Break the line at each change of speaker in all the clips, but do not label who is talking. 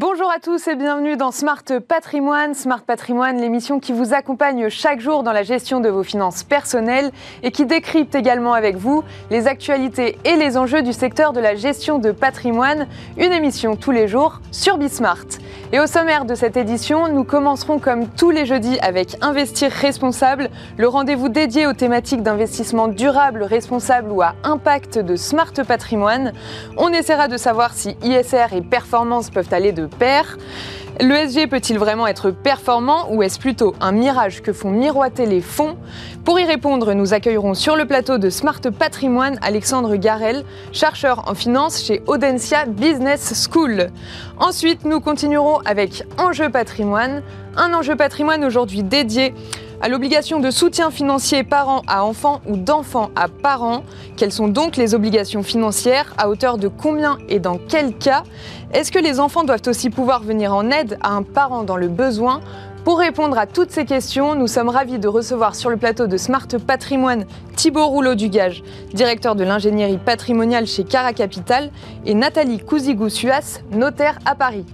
Bonjour à tous et bienvenue dans Smart Patrimoine. Smart Patrimoine, l'émission qui vous accompagne chaque jour dans la gestion de vos finances personnelles et qui décrypte également avec vous les actualités et les enjeux du secteur de la gestion de patrimoine. Une émission tous les jours sur Bismart. Et au sommaire de cette édition, nous commencerons comme tous les jeudis avec Investir responsable, le rendez-vous dédié aux thématiques d'investissement durable, responsable ou à impact de Smart Patrimoine. On essaiera de savoir si ISR et performance peuvent aller de pair. L'ESG peut-il vraiment être performant ou est-ce plutôt un mirage que font miroiter les fonds? Pour y répondre, nous accueillerons sur le plateau de Smart Patrimoine Alexandre Garel, chercheur en finance chez Audencia Business School. Ensuite, nous continuerons avec Enjeu Patrimoine, un enjeu patrimoine aujourd'hui dédié à l'obligation de soutien financier parents à enfants ou d'enfants à parents. Quelles sont donc les obligations financières À hauteur de combien et dans quel cas? Est-ce que les enfants doivent aussi pouvoir venir en aide à un parent dans le besoin? Pour répondre à toutes ces questions, nous sommes ravis de recevoir sur le plateau de Smart Patrimoine Thibault Rouleau-Dugage, directeur de l'ingénierie patrimoniale chez Cara Capital, et Nathalie Cousigou-Suas, notaire à Paris.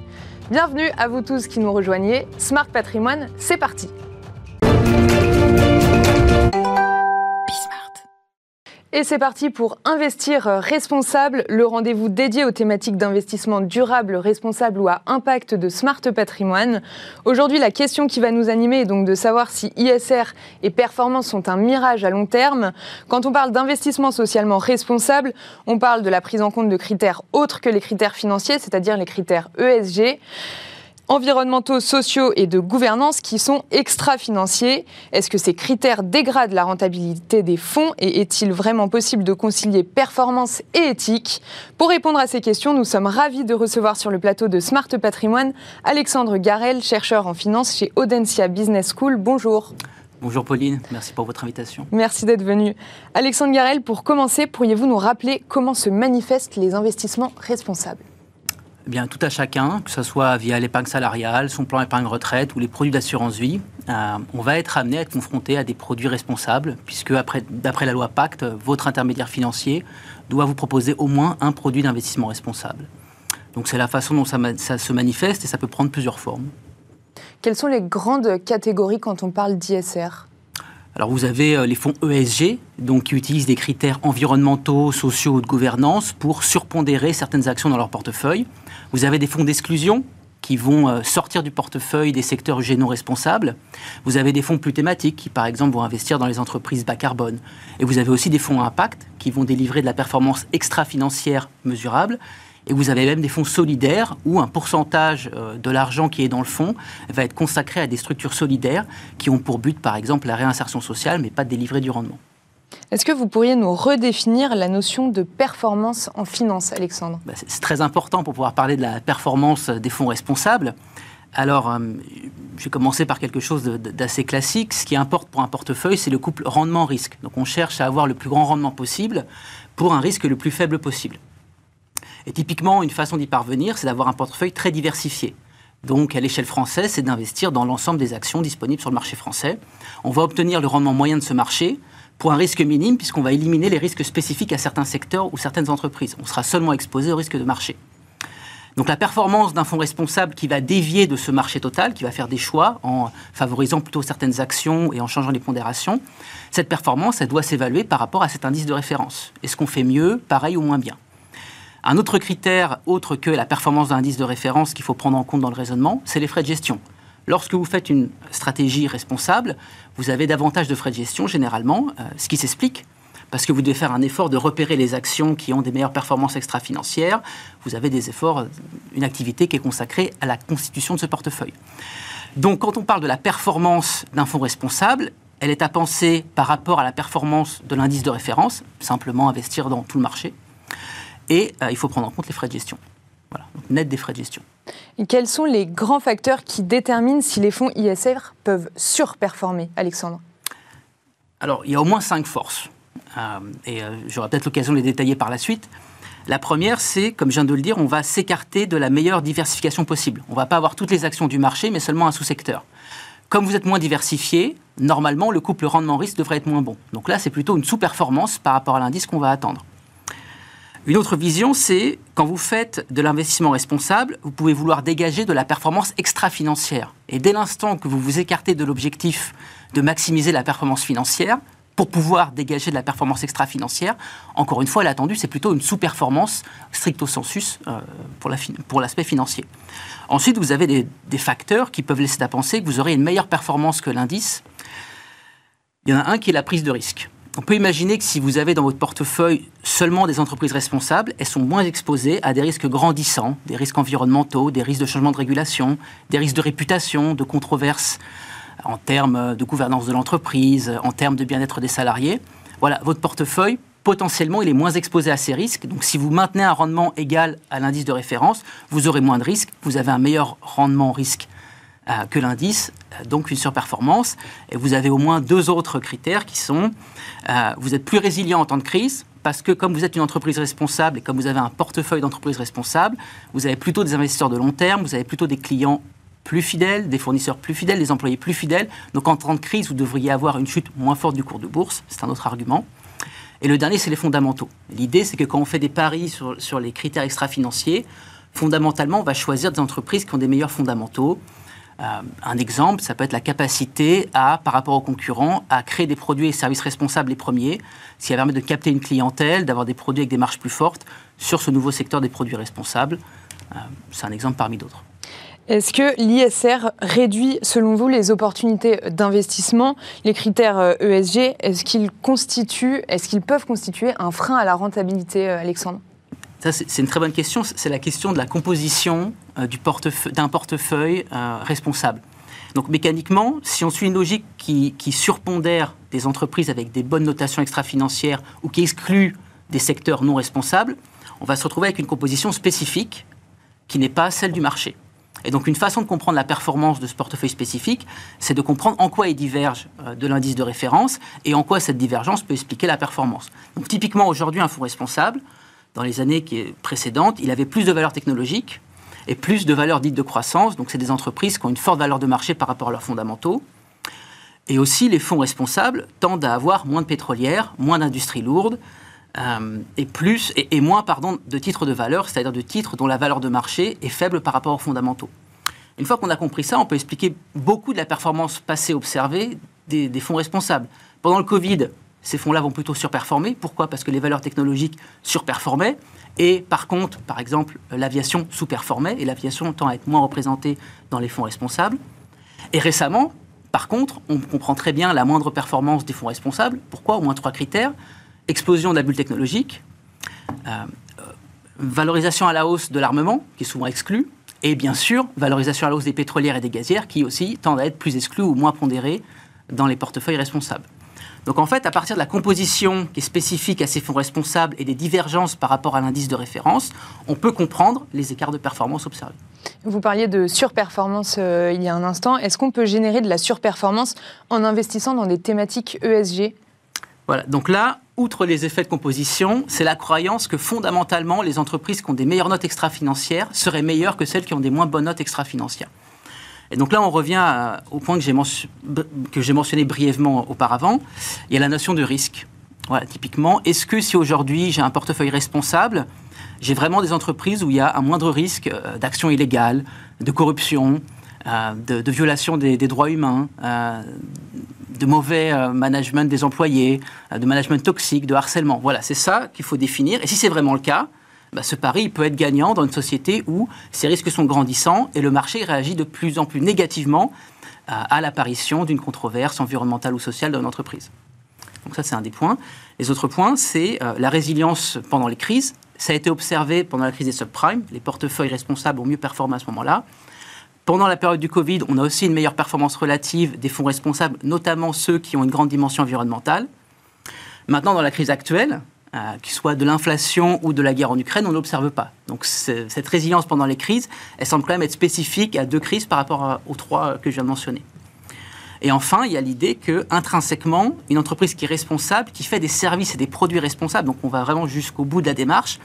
Bienvenue à vous tous qui nous rejoignez. Smart Patrimoine, c'est parti. Et c'est parti pour Investir responsable, le rendez-vous dédié aux thématiques d'investissement durable, responsable ou à impact de Smart Patrimoine. Aujourd'hui, la question qui va nous animer est donc de savoir si ISR et performance sont un mirage à long terme. Quand on parle d'investissement socialement responsable, on parle de la prise en compte de critères autres que les critères financiers, c'est-à-dire les critères ESG environnementaux, sociaux et de gouvernance qui sont extra-financiers. Est-ce que ces critères dégradent la rentabilité des fonds et est-il vraiment possible de concilier performance et éthique? Pour répondre à ces questions, nous sommes ravis de recevoir sur le plateau de Smart Patrimoine Alexandre Garel, chercheur en finance chez Audencia Business School. Bonjour.
Bonjour Pauline, merci pour votre invitation.
Merci d'être venu. Alexandre Garel, pour commencer, pourriez-vous nous rappeler comment se manifestent les investissements responsables?
Eh bien, tout à chacun, que ce soit via l'épargne salariale, son plan épargne retraite ou les produits d'assurance vie, euh, on va être amené à être confronté à des produits responsables, puisque d'après la loi Pacte, votre intermédiaire financier doit vous proposer au moins un produit d'investissement responsable. Donc c'est la façon dont ça, se manifeste et ça peut prendre plusieurs formes.
Quelles sont les grandes catégories quand on parle d'ISR?
Alors vous avez euh, les fonds ESG, donc qui utilisent des critères environnementaux, sociaux ou de gouvernance pour surpondérer certaines actions dans leur portefeuille. Vous avez des fonds d'exclusion qui vont euh, sortir du portefeuille des secteurs UG non responsables. Vous avez des fonds plus thématiques qui, par exemple, vont investir dans les entreprises bas carbone. Et vous avez aussi des fonds à impact qui vont délivrer de la performance extra-financière mesurable et vous avez même des fonds solidaires où un pourcentage euh, de l'argent qui est dans le fonds va être consacré à des structures solidaires qui ont pour but, par exemple, la réinsertion sociale, mais pas de délivrer du rendement.
Est-ce que vous pourriez nous redéfinir la notion de performance en finance, Alexandre?
Bah, C'est très important pour pouvoir parler de la performance des fonds responsables. Alors, euh, je vais commencer par quelque chose d'assez classique. Ce qui importe pour un portefeuille, c'est le couple rendement-risque. Donc, on cherche à avoir le plus grand rendement possible pour un risque le plus faible possible. Et typiquement, une façon d'y parvenir, c'est d'avoir un portefeuille très diversifié. Donc, à l'échelle française, c'est d'investir dans l'ensemble des actions disponibles sur le marché français. On va obtenir le rendement moyen de ce marché pour un risque minime, puisqu'on va éliminer les risques spécifiques à certains secteurs ou certaines entreprises. On sera seulement exposé au risque de marché. Donc la performance d'un fonds responsable qui va dévier de ce marché total, qui va faire des choix en favorisant plutôt certaines actions et en changeant les pondérations, cette performance, elle doit s'évaluer par rapport à cet indice de référence. Est-ce qu'on fait mieux, pareil ou moins bien? Un autre critère, autre que la performance d'un indice de référence qu'il faut prendre en compte dans le raisonnement, c'est les frais de gestion. Lorsque vous faites une stratégie responsable, vous avez davantage de frais de gestion généralement, euh, ce qui s'explique parce que vous devez faire un effort de repérer les actions qui ont des meilleures performances extra-financières. Vous avez des efforts, une activité qui est consacrée à la constitution de ce portefeuille. Donc, quand on parle de la performance d'un fonds responsable, elle est à penser par rapport à la performance de l'indice de référence, simplement investir dans tout le marché, et euh, il faut prendre en compte les frais de gestion. Voilà, donc net des frais de gestion.
Et quels sont les grands facteurs qui déterminent si les fonds ISR peuvent surperformer, Alexandre?
Alors, il y a au moins cinq forces. Euh, et euh, j'aurai peut-être l'occasion de les détailler par la suite. La première, c'est, comme je viens de le dire, on va s'écarter de la meilleure diversification possible. On ne va pas avoir toutes les actions du marché, mais seulement un sous-secteur. Comme vous êtes moins diversifié, normalement, le couple rendement-risque devrait être moins bon. Donc là, c'est plutôt une sous-performance par rapport à l'indice qu'on va attendre. Une autre vision, c'est quand vous faites de l'investissement responsable, vous pouvez vouloir dégager de la performance extra-financière. Et dès l'instant que vous vous écartez de l'objectif de maximiser la performance financière, pour pouvoir dégager de la performance extra-financière, encore une fois, l'attendu, c'est plutôt une sous-performance stricto sensus euh, pour l'aspect financier. Ensuite, vous avez des, des, facteurs qui peuvent laisser à penser que vous aurez une meilleure performance que l'indice. Il y en a un qui est la prise de risque. On peut imaginer que si vous avez dans votre portefeuille seulement des entreprises responsables, elles sont moins exposées à des risques grandissants, des risques environnementaux, des risques de changement de régulation, des risques de réputation, de controverses en termes de gouvernance de l'entreprise, en termes de bien-être des salariés. Voilà, votre portefeuille, potentiellement, il est moins exposé à ces risques. Donc, si vous maintenez un rendement égal à l'indice de référence, vous aurez moins de risques, vous avez un meilleur rendement risque que l'indice, euh, donc une surperformance. Et vous avez au moins deux autres critères qui sont, euh, vous êtes plus résilient en temps de crise, parce que comme vous êtes une entreprise responsable et comme vous avez un portefeuille d'entreprises responsables, vous avez plutôt des investisseurs de long terme, vous avez plutôt des clients plus fidèles, des fournisseurs plus fidèles, des employés plus fidèles. Donc en temps de crise, vous devriez avoir une chute moins forte du cours de bourse. C'est un autre argument. Et le dernier, c'est les fondamentaux. L'idée, c'est que quand on fait des paris sur, sur les critères extra-financiers, fondamentalement, on va choisir des entreprises qui ont des meilleurs fondamentaux. Euh, un exemple, ça peut être la capacité à, par rapport aux concurrents, à créer des produits et services responsables les premiers, ce qui va permettre de capter une clientèle, d'avoir des produits avec des marges plus fortes sur ce nouveau secteur des produits responsables. Euh, c'est un exemple parmi d'autres.
Est-ce que l'ISR réduit, selon vous, les opportunités d'investissement Les critères ESG, euh, e est-ce qu'ils constituent, est-ce qu'ils peuvent constituer un frein à la rentabilité, Alexandre?
C'est une très bonne question. C'est la question de la composition euh, d'un portefeuille euh, responsable. Donc mécaniquement, si on suit une logique qui, surpondère des entreprises avec des bonnes notations extra-financières ou qui exclut des secteurs non responsables, on va se retrouver avec une composition spécifique qui n'est pas celle du marché. Et donc une façon de comprendre la performance de ce portefeuille spécifique, c'est de comprendre en quoi il diverge euh, de l'indice de référence et en quoi cette divergence peut expliquer la performance. Donc typiquement aujourd'hui, un fonds responsable, dans les années précédentes, il avait plus de valeur technologique et plus de valeur dite de croissance. Donc, c'est des entreprises qui ont une forte valeur de marché par rapport à leurs fondamentaux. Et aussi, les fonds responsables tendent à avoir moins de pétrolières, moins d'industries lourdes euh, et, plus, et, moins pardon, de titres de valeur, c'est-à-dire de titres dont la valeur de marché est faible par rapport aux fondamentaux. Une fois qu'on a compris ça, on peut expliquer beaucoup de la performance passée observée des, des fonds responsables. Pendant le Covid, ces fonds-là vont plutôt surperformer. Pourquoi? Parce que les valeurs technologiques surperformaient. Et par contre, par exemple, l'aviation sous-performait. Et l'aviation tend à être moins représentée dans les fonds responsables. Et récemment, par contre, on comprend très bien la moindre performance des fonds responsables. Pourquoi? Au moins trois critères. Explosion de la bulle technologique, euh, valorisation à la hausse de l'armement, qui est souvent exclu, et bien sûr, valorisation à la hausse des pétrolières et des gazières, qui aussi tendent à être plus exclus ou moins pondérés dans les portefeuilles responsables. Donc en fait, à partir de la composition qui est spécifique à ces fonds responsables et des divergences par rapport à l'indice de référence, on peut comprendre les écarts de performance observés.
Vous parliez de surperformance euh, il y a un instant. Est-ce qu'on peut générer de la surperformance en investissant dans des thématiques ESG
Voilà, donc là, outre les effets de composition, c'est la croyance que fondamentalement, les entreprises qui ont des meilleures notes extra-financières seraient meilleures que celles qui ont des moins bonnes notes extra-financières. Et donc là, on revient au point que j'ai, mentionné brièvement auparavant. Il y a la notion de risque. Voilà, typiquement, est-ce que si aujourd'hui j'ai un portefeuille responsable, j'ai vraiment des entreprises où il y a un moindre risque euh, d'action illégale, de corruption, euh, de, violation des, droits humains, euh, de mauvais management des employés, de management toxique, de harcèlement? Voilà, c'est ça qu'il faut définir. Et si c'est vraiment le cas, bah, ce pari peut être gagnant dans une société où ces risques sont grandissants et le marché réagit de plus en plus négativement euh, à, l'apparition d'une controverse environnementale ou sociale dans une entreprise. Donc ça, c'est un des points. Les autres points, c'est euh, la résilience pendant les crises. Ça a été observé pendant la crise des subprimes. Les portefeuilles responsables ont mieux performé à ce moment-là. Pendant la période du Covid, on a aussi une meilleure performance relative des fonds responsables, notamment ceux qui ont une grande dimension environnementale. Maintenant, dans la crise actuelle, euh, qu'il soit de l'inflation ou de la guerre en Ukraine, on n'observe pas. Donc cette résilience pendant les crises, elle semble quand même être spécifique à deux crises par rapport aux trois que je viens de mentionner. Et enfin, il y a l'idée que intrinsèquement, une entreprise qui est responsable, qui fait des services et des produits responsables, donc on va vraiment jusqu'au bout de la démarche,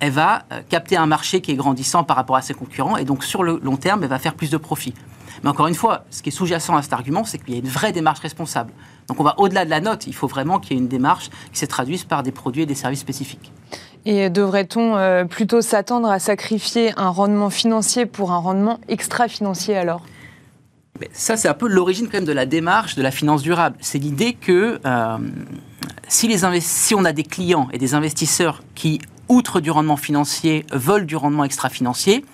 elle va euh, capter un marché qui est grandissant par rapport à ses concurrents, et donc sur le long terme, elle va faire plus de profits. Mais encore une fois, ce qui est sous-jacent à cet argument, c'est qu'il y a une vraie démarche responsable. Donc on va au-delà de la note, il faut vraiment qu'il y ait une démarche qui se traduise par des produits et des services spécifiques.
Et devrait-on euh, plutôt s'attendre à sacrifier un rendement financier pour un rendement extra-financier alors?
Ça, c'est un peu l'origine quand même de la démarche de la finance durable. C'est l'idée que euh, si, les si on a des clients et des investisseurs qui, outre du rendement financier, veulent du rendement extra-financier,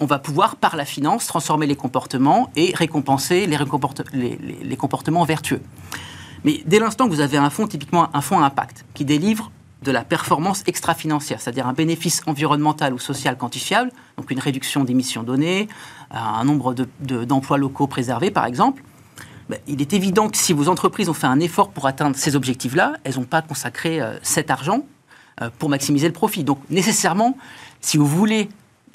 on va pouvoir, par la finance, transformer les comportements et récompenser les, comportements vertueux. Mais dès l'instant que vous avez un fonds, typiquement un fonds à impact, qui délivre de la performance extra-financière, c'est-à-dire un bénéfice environnemental ou social quantifiable, donc une réduction d'émissions données, un nombre d'emplois locaux préservés par exemple, ben, il est évident que si vos entreprises ont fait un effort pour atteindre ces objectifs-là, elles n'ont pas consacré euh, cet argent pour maximiser le profit. Donc nécessairement, si vous voulez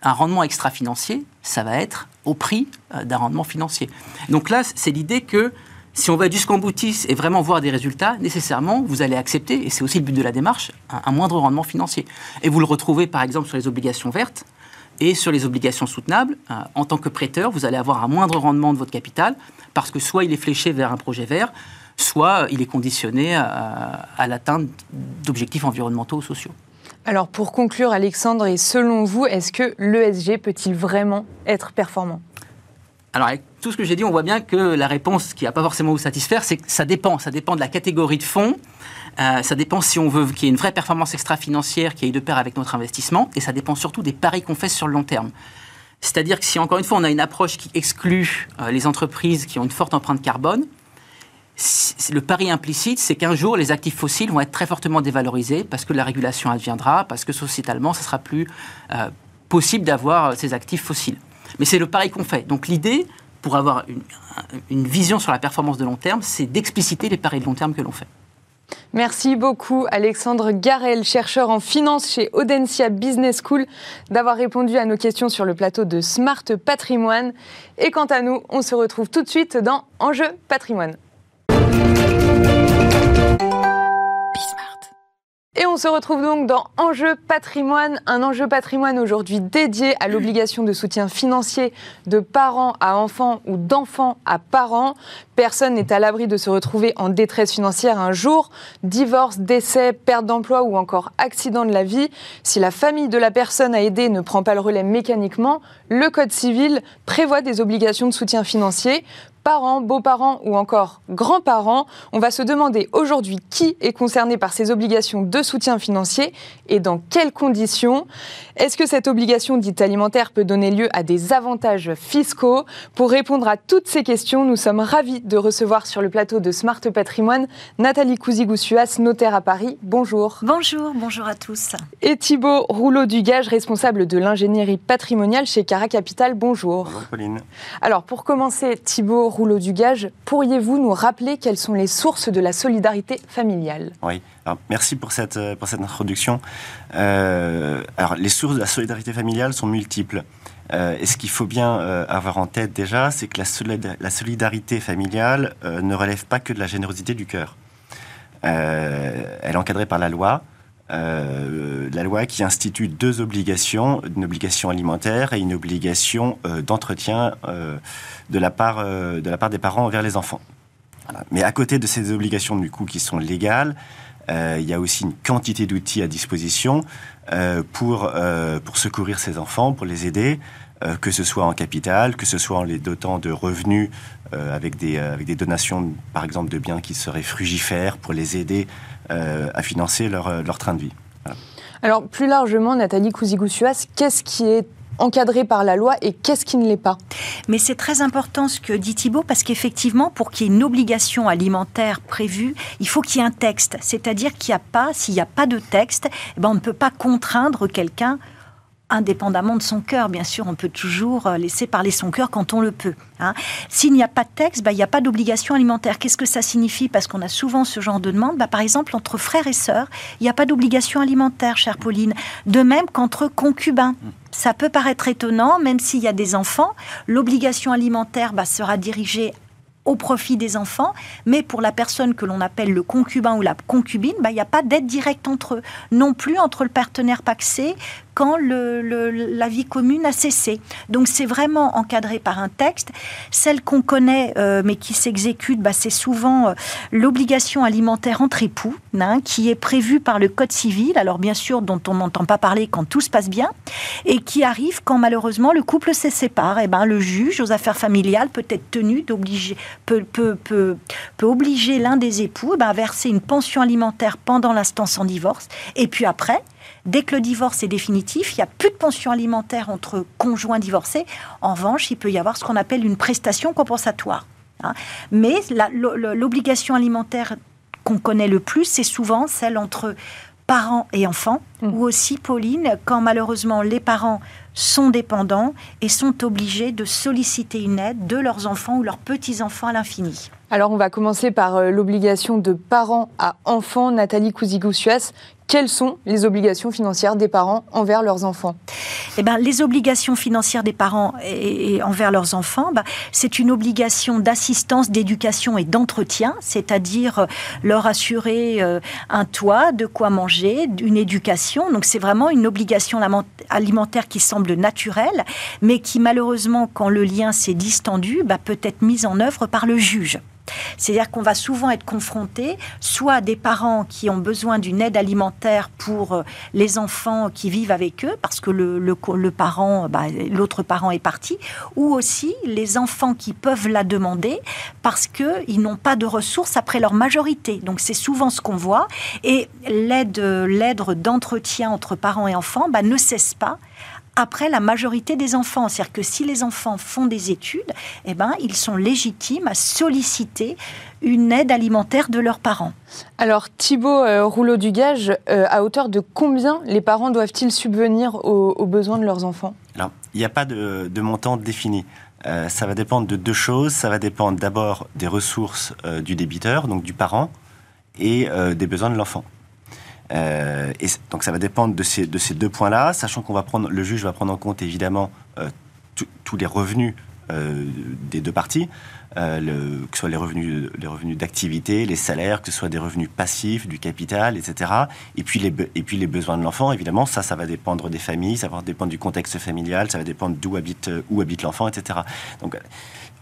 un rendement extra-financier, ça va être au prix euh, d'un rendement financier. Donc là, c'est l'idée que si on va jusqu'en boutisse et vraiment voir des résultats, nécessairement, vous allez accepter, et c'est aussi le but de la démarche, un, moindre rendement financier. Et vous le retrouvez par exemple sur les obligations vertes et sur les obligations soutenables. Euh, en tant que prêteur, vous allez avoir un moindre rendement de votre capital parce que soit il est fléché vers un projet vert, soit il est conditionné à, à l'atteinte d'objectifs environnementaux ou sociaux.
Alors pour conclure, Alexandre, et selon vous, est-ce que l'ESG peut-il vraiment être performant?
Alors, avec tout ce que j'ai dit, on voit bien que la réponse qui va pas forcément vous satisfaire, c'est que ça dépend. Ça dépend de la catégorie de fonds. Euh, ça dépend si on veut qu'il y ait une vraie performance extra-financière qui aille de pair avec notre investissement. Et ça dépend surtout des paris qu'on fait sur le long terme. C'est-à-dire que si, encore une fois, on a une approche qui exclut euh, les entreprises qui ont une forte empreinte carbone, le pari implicite, c'est qu'un jour, les actifs fossiles vont être très fortement dévalorisés parce que la régulation adviendra, parce que sociétalement, ce sera plus euh, possible d'avoir ces actifs fossiles. Mais c'est le pari qu'on fait. Donc l'idée, pour avoir une, vision sur la performance de long terme, c'est d'expliciter les paris de long terme que l'on fait.
Merci beaucoup Alexandre Garel, chercheur en finance chez Audencia Business School, d'avoir répondu à nos questions sur le plateau de Smart Patrimoine. Et quant à nous, on se retrouve tout de suite dans Enjeu Patrimoine. Et on se retrouve donc dans Enjeu patrimoine, un enjeu patrimoine aujourd'hui dédié à l'obligation de soutien financier de parents à enfants ou d'enfants à parents. Personne n'est à l'abri de se retrouver en détresse financière un jour, divorce, décès, perte d'emploi ou encore accident de la vie. Si la famille de la personne à aider ne prend pas le relais mécaniquement, le Code civil prévoit des obligations de soutien financier parents, beaux-parents ou encore grands-parents, on va se demander aujourd'hui qui est concerné par ces obligations de soutien financier et dans quelles conditions. Est-ce que cette obligation dite alimentaire peut donner lieu à des avantages fiscaux? Pour répondre à toutes ces questions, nous sommes ravis de recevoir sur le plateau de Smart Patrimoine Nathalie Couzigousuas, notaire à Paris. Bonjour.
Bonjour, bonjour à tous.
Et Thibault Rouleau-Dugage, responsable de l'ingénierie patrimoniale chez Cara Capital. Bonjour.
Bonjour Pauline.
Alors pour commencer, Thibault rouleau du gage, pourriez-vous nous rappeler quelles sont les sources de la solidarité familiale
Oui, merci pour cette, euh, pour cette introduction. Euh, alors, les sources de la solidarité familiale sont multiples. Euh, et ce qu'il faut bien avoir en tête déjà, c'est que la, la, solidarité familiale ne relève pas que de la générosité du cœur. elle est encadrée par la loi, euh, la loi qui institue deux obligations, une obligation alimentaire et une obligation euh, d'entretien euh, de, la part, des parents envers les enfants. Mais à côté de ces obligations du coup qui sont légales, il y a aussi une quantité d'outils à disposition pour, secourir ces enfants, pour les aider, que ce soit en capital, que ce soit en les dotant de revenus avec, des, donations, par exemple, de biens qui seraient frugifères pour les aider à financer leur, euh, leur, train de vie.
Alors, plus largement, Nathalie Couzigousuas, qu'est-ce qui est encadré par la loi et qu'est-ce qui ne l'est pas?
Mais c'est très important ce que dit Thibault parce qu'effectivement, pour qu'il y ait une obligation alimentaire prévue, il faut qu'il y ait un texte. C'est-à-dire qu'il n'y a pas, s'il n'y a pas de texte, eh ben on ne peut pas contraindre quelqu'un indépendamment de son cœur. Bien sûr, on peut toujours euh, laisser parler son cœur quand on le peut. Hein. S'il n'y a pas de texte, bah, il n'y a pas d'obligation alimentaire. Qu'est-ce que ça signifie? Parce qu'on a souvent ce genre de demande. Bah, par exemple, entre frères et sœurs, il n'y a pas d'obligation alimentaire, chère Pauline. De même qu'entre concubins. Ça peut paraître étonnant, même s'il y a des enfants, l'obligation alimentaire bah, sera dirigée au profit des enfants, mais pour la personne que l'on appelle le concubin ou la concubine, bah, il n'y a pas d'aide directe entre eux. Non plus entre le partenaire paxé quand la vie commune a cessé. Donc c'est vraiment encadré par un texte. Celle qu'on connaît, euh, mais qui s'exécute, bah, c'est souvent euh, l'obligation alimentaire entre époux, hein, qui est prévue par le Code civil, alors bien sûr dont on n'entend pas parler quand tout se passe bien, et qui arrive quand malheureusement le couple se sépare. Et eh ben, le juge aux affaires familiales peut être tenu d'obliger, peut, obliger l'un des époux eh ben, à verser une pension alimentaire pendant l'instant sans divorce, et puis après, Dès que le divorce est définitif, il n'y a plus de pension alimentaire entre conjoints divorcés. En revanche, il peut y avoir ce qu'on appelle une prestation compensatoire. Hein. Mais l'obligation alimentaire qu'on connaît le plus, c'est souvent celle entre parents et enfants, mmh. ou aussi, Pauline, quand malheureusement les parents sont dépendants et sont obligés de solliciter une aide de leurs enfants ou leurs petits-enfants à l'infini.
Alors on va commencer par euh, l'obligation de parents à enfants. Nathalie Cousigou-Suez, quelles sont les obligations financières des parents envers leurs enfants
eh ben, Les obligations financières des parents et, envers leurs enfants, bah, c'est une obligation d'assistance, d'éducation et d'entretien, c'est-à-dire euh, leur assurer euh, un toit, de quoi manger, une éducation. Donc c'est vraiment une obligation alimentaire qui semble naturelle, mais qui malheureusement, quand le lien s'est distendu, bah, peut être mise en œuvre par le juge. C'est-à-dire qu'on va souvent être confronté soit à des parents qui ont besoin d'une aide alimentaire pour euh, les enfants qui vivent avec eux, parce que le, le, parent, bah, l'autre parent est parti, ou aussi les enfants qui peuvent la demander parce qu'ils n'ont pas de ressources après leur majorité. Donc c'est souvent ce qu'on voit. Et l'aide, l'aide d'entretien entre parents et enfants bah, ne cesse pas après la majorité des enfants. C'est-à-dire que si les enfants font des études, eh ben, ils sont légitimes à solliciter une aide alimentaire de leurs parents.
Alors Thibault euh, Rouleau du Gage, euh, à hauteur de combien les parents doivent-ils subvenir aux, besoins de leurs enfants?
Alors, il n'y a pas de, montant défini. Euh, ça va dépendre de deux choses. Ça va dépendre d'abord des ressources du débiteur, donc du parent, et des besoins de l'enfant. Euh, donc ça va dépendre de ces, de ces deux points-là, sachant qu'on va prendre, le juge va prendre en compte évidemment euh, tous les revenus euh, des deux parties, que ce soit les revenus, d'activité, les salaires, que ce soit des revenus passifs, du capital, etc. Et puis les, besoins de l'enfant, évidemment, ça, ça va dépendre des familles, ça va dépendre du contexte familial, ça va dépendre d'où habite, l'enfant, etc. Donc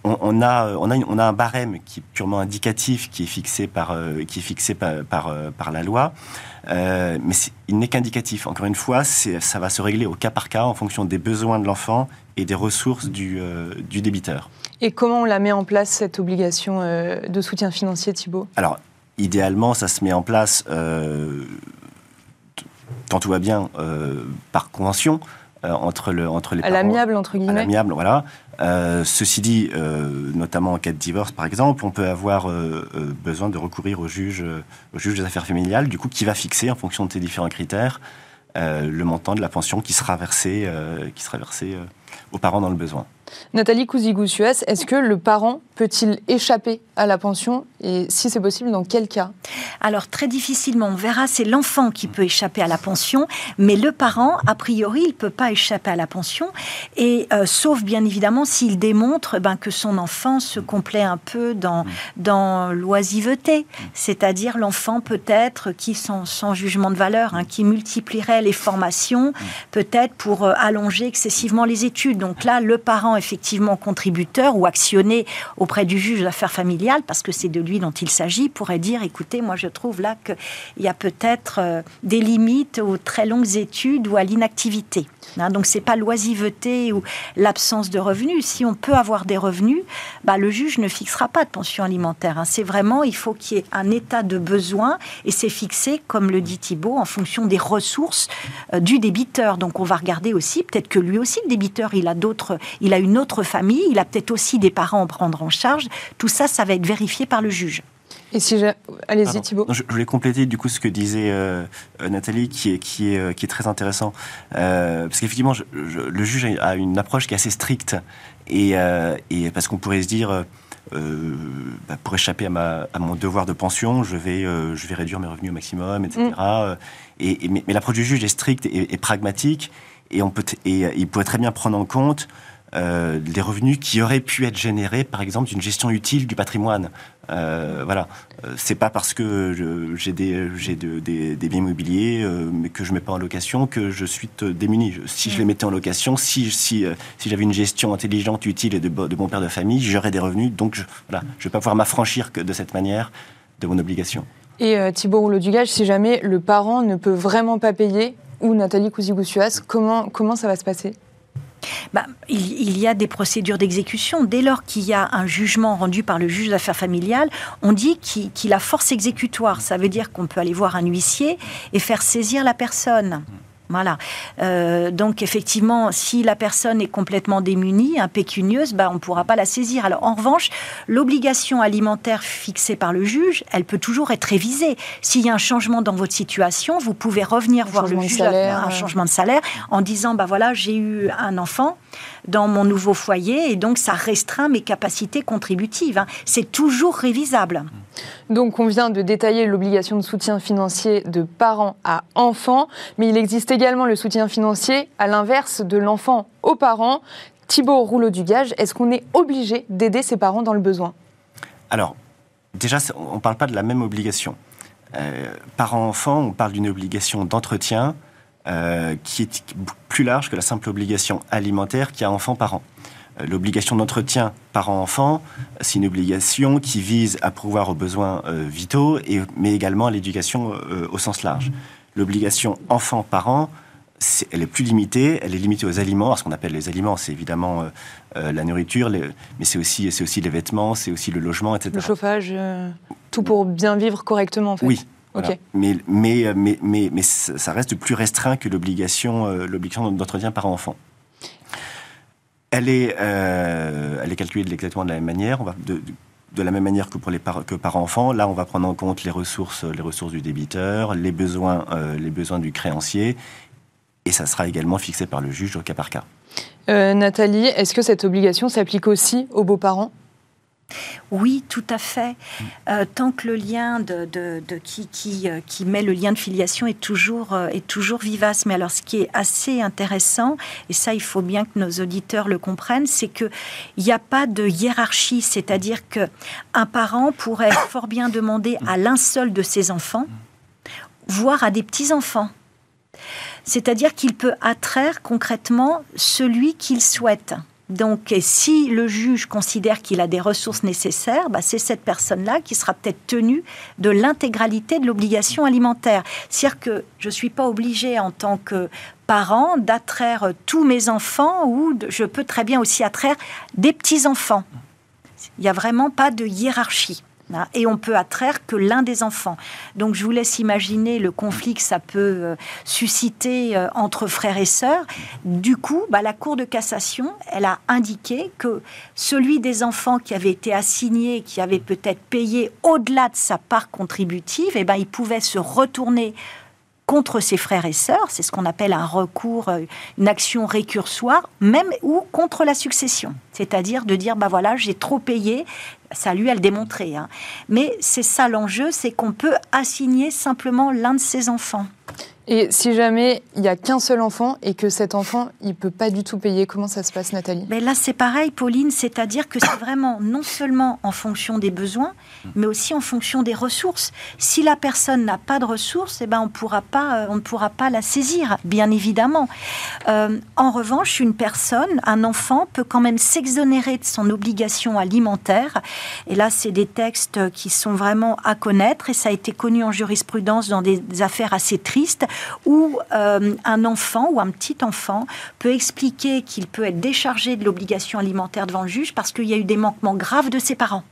on, a, un barème qui est purement indicatif, qui est fixé par la loi. Euh, mais il n'est qu'indicatif. Encore une fois, ça va se régler au cas par cas en fonction des besoins de l'enfant et des ressources du, euh, du, débiteur.
Et comment on la met en place, cette obligation euh, de soutien financier, Thibault?
Alors, idéalement, ça se met en place, tant tout va bien, par convention. Entre, le, entre les
à l'amiable entre guillemets. À
l'amiable, voilà. Euh, ceci dit, euh, notamment en cas de divorce, par exemple, on peut avoir euh, besoin de recourir au juge, au juge des affaires familiales, du coup, qui va fixer, en fonction de ces différents critères, le montant de la pension qui sera versé, qui sera versé aux parents dans le besoin.
Nathalie Cousigou-Suez, est-ce que le parent peut-il échapper à la pension et si c'est possible, dans quel cas?
Alors très difficilement, on verra, c'est l'enfant qui peut échapper à la pension, mais le parent, a priori, il ne peut pas échapper à la pension, et euh, sauf bien évidemment s'il démontre ben, que son enfant se complaît un peu dans, dans l'oisiveté, c'est-à-dire l'enfant peut-être qui, sans, sans, jugement de valeur, hein, qui multiplierait les formations, peut-être pour euh, allonger excessivement les études. Donc là, le parent effectivement contributeur ou actionné auprès du juge d'affaires familiales, parce que c'est de lui dont il s'agit, pourrait dire, écoutez, moi je trouve là qu'il y a peut-être euh, des limites aux très longues études ou à l'inactivité. Hein, donc c'est pas l'oisiveté ou l'absence de revenus. Si on peut avoir des revenus, bah, le juge ne fixera pas de pension alimentaire. Hein. C'est vraiment, il faut qu'il y ait un état de besoin et c'est fixé, comme le dit Thibault, en fonction des ressources euh, du débiteur. Donc on va regarder aussi, peut-être que lui aussi, le débiteur, il a d'autres, il a une autre famille, il a peut-être aussi des parents à prendre en charge. Tout ça, ça va être vérifié par le juge.
Et si Allez-y Thibault.
je, voulais compléter du coup ce que disait euh, euh, Nathalie, qui est, qui, est, euh, qui est très intéressant. parce qu'effectivement, le juge a une approche qui est assez stricte. Et, et parce qu'on pourrait se dire, bah, pour échapper à, ma, à, mon devoir de pension, je vais, je vais réduire mes revenus au maximum, etc. Mm. Et, mais, l'approche du juge est stricte et, pragmatique. Et, on peut et il pourrait très bien prendre en compte euh, les revenus qui auraient pu être générés, par exemple, d'une gestion utile du patrimoine. Euh, voilà, euh, c'est pas parce que j'ai des, des, biens immobiliers mais que je mets pas en location que je suis démuni. Si je les mettais en location, si, si, si j'avais une gestion intelligente, utile et de, de bon père de famille, j'aurais des revenus. Donc, je, voilà, je vais pas pouvoir m'affranchir de cette manière de mon obligation.
Et Thibault Rouleau-Dugage, si jamais le parent ne peut vraiment pas payer, ou Nathalie Cousy-Goussuas, comment, comment ça va se passer?
Bah, il, y a des procédures d'exécution. Dès lors qu'il y a un jugement rendu par le juge d'affaires familiales, on dit qu'il a force exécutoire. Ça veut dire qu'on peut aller voir un huissier et faire saisir la personne. Voilà. Euh, donc effectivement, si la personne est complètement démunie, impécunieuse, bah, on ne pourra pas la saisir. Alors en revanche, l'obligation alimentaire fixée par le juge, elle peut toujours être révisée. S'il y a un changement dans votre situation, vous pouvez revenir voir le juge, un changement de salaire, en disant bah voilà, j'ai eu un enfant dans mon nouveau foyer et donc ça restreint mes capacités contributives. Hein. C'est toujours révisable.
Donc on vient de détailler l'obligation de soutien financier de parents à enfants, mais il existe également le soutien financier à l'inverse de l'enfant aux parents. Thibault Rouleau du Gage, est-ce qu'on est obligé d'aider ses parents dans le besoin?
Alors, déjà, on ne parle pas de la même obligation. Euh, parents-enfants, on parle d'une obligation d'entretien euh, qui est plus large que la simple obligation alimentaire qui a enfant-parent. Euh, l'obligation d'entretien parent-enfant, c'est une obligation qui vise à pourvoir aux besoins euh, vitaux, et, mais également à l'éducation au sens large. L'obligation enfant-parent, elle est plus limitée, elle est limitée aux aliments. ce qu'on appelle les aliments, c'est évidemment la nourriture, mais c'est aussi, aussi les vêtements, c'est aussi le logement, etc.
Le chauffage, tout pour bien vivre correctement, en fait.
Oui, mais, mais, mais, mais, mais, ça reste plus restreint que l'obligation euh, l'obligation d'entretien par enfant. Elle est, euh, elle est calculée exactement de la même manière. On va de, de la même manière que par, enfant. Là, on va prendre en compte les ressources, du débiteur, les besoins, euh, les besoins du créancier, et ça sera également fixé par le juge au cas par cas.
Nathalie, est-ce que cette obligation s'applique aussi aux beaux-parents?
Oui, tout à fait. Euh, tant que le lien de, euh, qui, met le lien de filiation est toujours, euh, est toujours vivace. Mais alors, ce qui est assez intéressant, et ça, il faut bien que nos auditeurs le comprennent, c'est qu'il n'y a pas de hiérarchie. C'est-à-dire que un parent pourrait fort bien demander à l'un seul de ses enfants, voire à des petits-enfants. C'est-à-dire qu'il peut attraire concrètement celui qu'il souhaite. Donc, si le juge considère qu'il a des ressources nécessaires, bah, c'est cette personne-là qui sera peut-être tenue de l'intégralité de l'obligation alimentaire. C'est-à-dire que je ne suis pas obligée en tant que parent d'attraire tous mes enfants ou je peux très bien aussi attraire des petits-enfants. Il n'y a vraiment pas de hiérarchie. Hein, et on peut attraire que l'un des enfants. Donc je vous laisse imaginer le conflit que ça peut euh, susciter euh, entre frères et sœurs. Du coup, bah, la Cour de cassation, elle a indiqué que celui des enfants qui avait été assigné, qui avait peut-être payé au-delà de sa part contributive, eh ben, il pouvait se retourner contre ses frères et sœurs, c'est ce qu'on appelle un recours, euh, une action récursoire, même ou contre la succession. C'est-à-dire de dire, bah voilà, j'ai trop payé, ça lui, elle démontrer. Hein. Mais c'est ça l'enjeu, c'est qu'on peut assigner simplement l'un de ses enfants.
Et si jamais il n'y a qu'un seul enfant et que cet enfant, il peut pas du tout payer, comment ça se passe, Nathalie?
Mais Là, c'est pareil, Pauline, c'est-à-dire que c'est vraiment non seulement en fonction des besoins, mais aussi en fonction des ressources. Si la personne n'a pas de ressources, eh ben, on, pourra euh, ne pourra pas la saisir, bien évidemment. Euh, en revanche, une personne, un enfant, peut quand même s'exonérer de son obligation alimentaire. Et là, c'est des textes qui sont vraiment à connaître, et ça a été connu en jurisprudence dans des affaires assez tristes où euh, un enfant ou un petit enfant peut expliquer qu'il peut être déchargé de l'obligation alimentaire devant le juge parce qu'il y a eu des manquements graves de ses parents.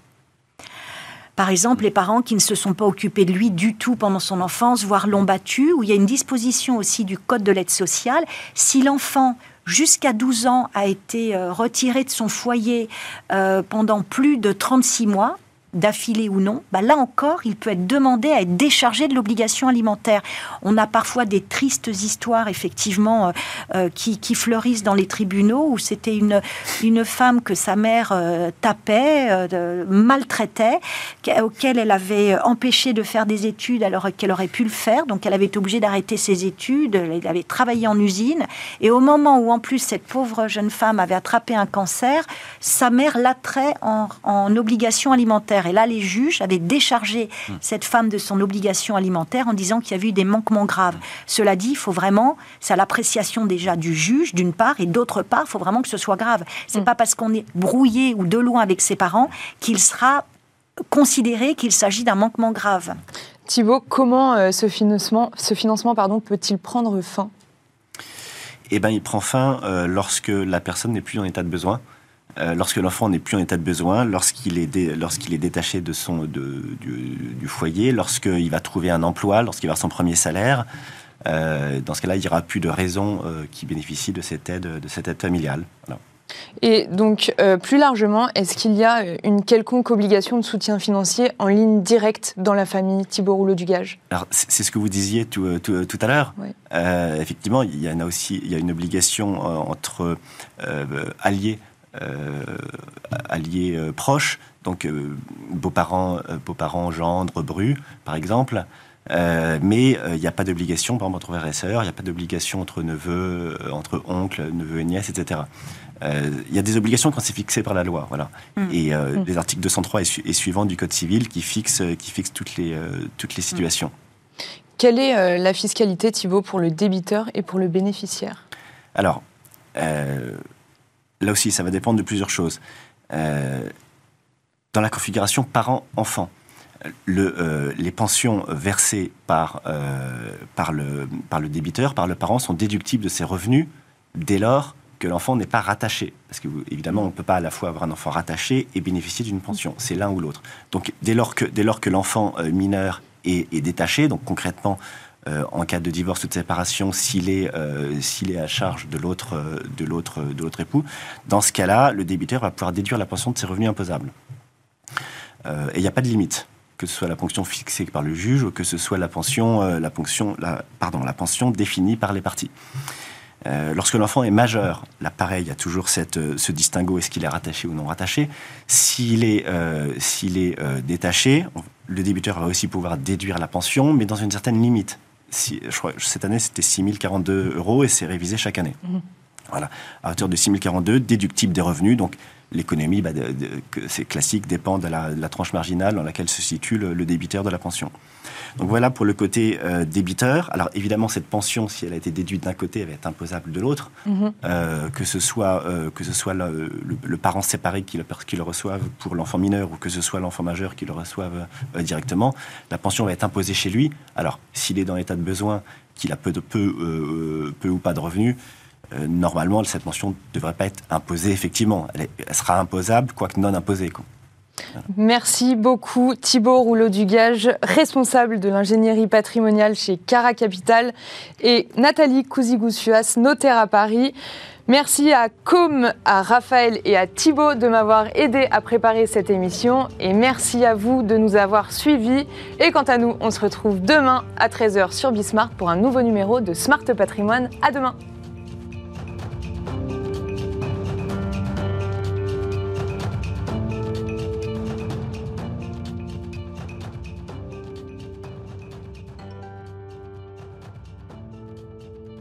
Par exemple, les parents qui ne se sont pas occupés de lui du tout pendant son enfance, voire l'ont battu, où il y a une disposition aussi du Code de l'aide sociale. Si l'enfant jusqu'à 12 ans a été euh, retiré de son foyer euh, pendant plus de 36 mois, d'affilée ou non, bah là encore, il peut être demandé à être déchargé de l'obligation alimentaire. On a parfois des tristes histoires, effectivement, euh, euh, qui, fleurissent dans les tribunaux, où c'était une, une femme que sa mère euh, tapait, maltraitait, auquel elle avait empêché de faire des études alors qu'elle aurait pu le faire, donc elle avait été obligée d'arrêter ses études, elle avait travaillé en usine, et au moment où en plus cette pauvre jeune femme avait attrapé un cancer, sa mère l'attrait en obligation alimentaire. Et là, les juges avaient déchargé hmm. cette femme de son obligation alimentaire en disant qu'il y avait eu des manquements graves. Cela dit, il faut vraiment, c'est à l'appréciation déjà du juge, d'une part, et d'autre part, il faut vraiment que ce soit grave. C'est n'est hmm. pas parce qu'on est brouillé ou de loin avec ses parents qu'il sera considéré qu'il s'agit d'un manquement grave.
Thibault, comment euh, ce financement, ce financement pardon, peut-il prendre fin?
Eh bien, il prend fin euh, lorsque la personne n'est plus en état de besoin. Euh, lorsque l'enfant n'est plus en état de besoin, lorsqu'il est, lorsqu'il est détaché de son, de, du, foyer, lorsqu'il va trouver un emploi, lorsqu'il va avoir son premier salaire, euh, dans ce cas-là, il n'y aura plus de raison euh, qui bénéficie de cette aide, de cette aide familiale.
Et donc, plus largement, est-ce qu'il y a une quelconque obligation de soutien financier en ligne directe dans la famille Thibault Rouleau-Dugage
Alors, c'est ce que vous disiez tout, tout, tout à l'heure. effectivement, il y en a aussi il y a une obligation entre alliés euh, alliés euh, proches, donc euh, beaux-parents, beaux-parents, gendre, bru, par exemple. mais il n'y a pas d'obligation, par exemple, entre frères et sœurs, il n'y a pas d'obligation entre neveux, entre oncles, neveux et nièces, etc. Il y a des obligations quand c'est fixé par la loi, voilà. Mm. Et mm. les articles 203 et, suivants du Code civil qui fixent, qui fixent toutes, les, toutes les situations.
Quelle est la fiscalité, Thibault, pour le débiteur et pour le bénéficiaire?
Alors, là aussi, ça va dépendre de plusieurs choses. Euh, dans la configuration parent-enfant, euh, les pensions versées par, euh, par, le, débiteur, par le parent, sont déductibles de ses revenus dès lors que l'enfant n'est pas rattaché. Parce que, évidemment, on ne peut pas à la fois avoir un enfant rattaché et bénéficier d'une pension. C'est l'un ou l'autre. Donc, dès lors que, dès lors que l'enfant mineur est, est, détaché, donc concrètement, euh, en cas de divorce ou de séparation s'il est, euh, est à charge de l'autre, euh, de, l'autre, de l'autre époux. Dans ce cas-là, le débiteur va pouvoir déduire la pension de ses revenus imposables. et il n'y a pas de limite que ce soit la pension fixée par le juge ou que ce soit la pension, la, pension, la, pardon, la pension définie par les parties. lorsque l'enfant est majeur, là pareil, il y a toujours cette, ce distinguo, est-ce qu'il est rattaché ou non rattaché. S'il est, s'il est détaché, le débiteur va aussi pouvoir déduire la pension, mais dans une certaine limite je crois, cette année, c'était 6 042 euros et c'est révisé chaque année. Mhm. Voilà. À hauteur de 6 042, déductible des revenus. Donc, l'économie, bah, c'est classique, dépend de la, tranche marginale dans laquelle se situe le débiteur de la pension. Donc voilà pour le côté euh, débiteur. Alors évidemment, cette pension, si elle a été déduite d'un côté, elle va être imposable de l'autre, mhm. euh, que ce soit, euh, que ce soit le, parent séparé qui le, qui le reçoive pour l'enfant mineur ou que ce soit l'enfant majeur qui le reçoive directement. La pension va être imposée chez lui. Alors s'il est dans l'état de besoin, qu'il a peu, de, peu, peu ou pas de revenus, normalement, cette pension ne devrait pas être imposée, effectivement. Elle, elle sera imposable, quoique non imposée. Quoi.
Merci beaucoup Thibault Rouleau-Dugage, responsable de l'ingénierie patrimoniale chez Cara Capital et Nathalie Cousigoussuas, notaire à Paris. Merci à Com, à Raphaël et à Thibault de m'avoir aidé à préparer cette émission et merci à vous de nous avoir suivis. Et quant à nous, on se retrouve demain à 13h sur Bismart pour un nouveau numéro de Smart Patrimoine. À demain!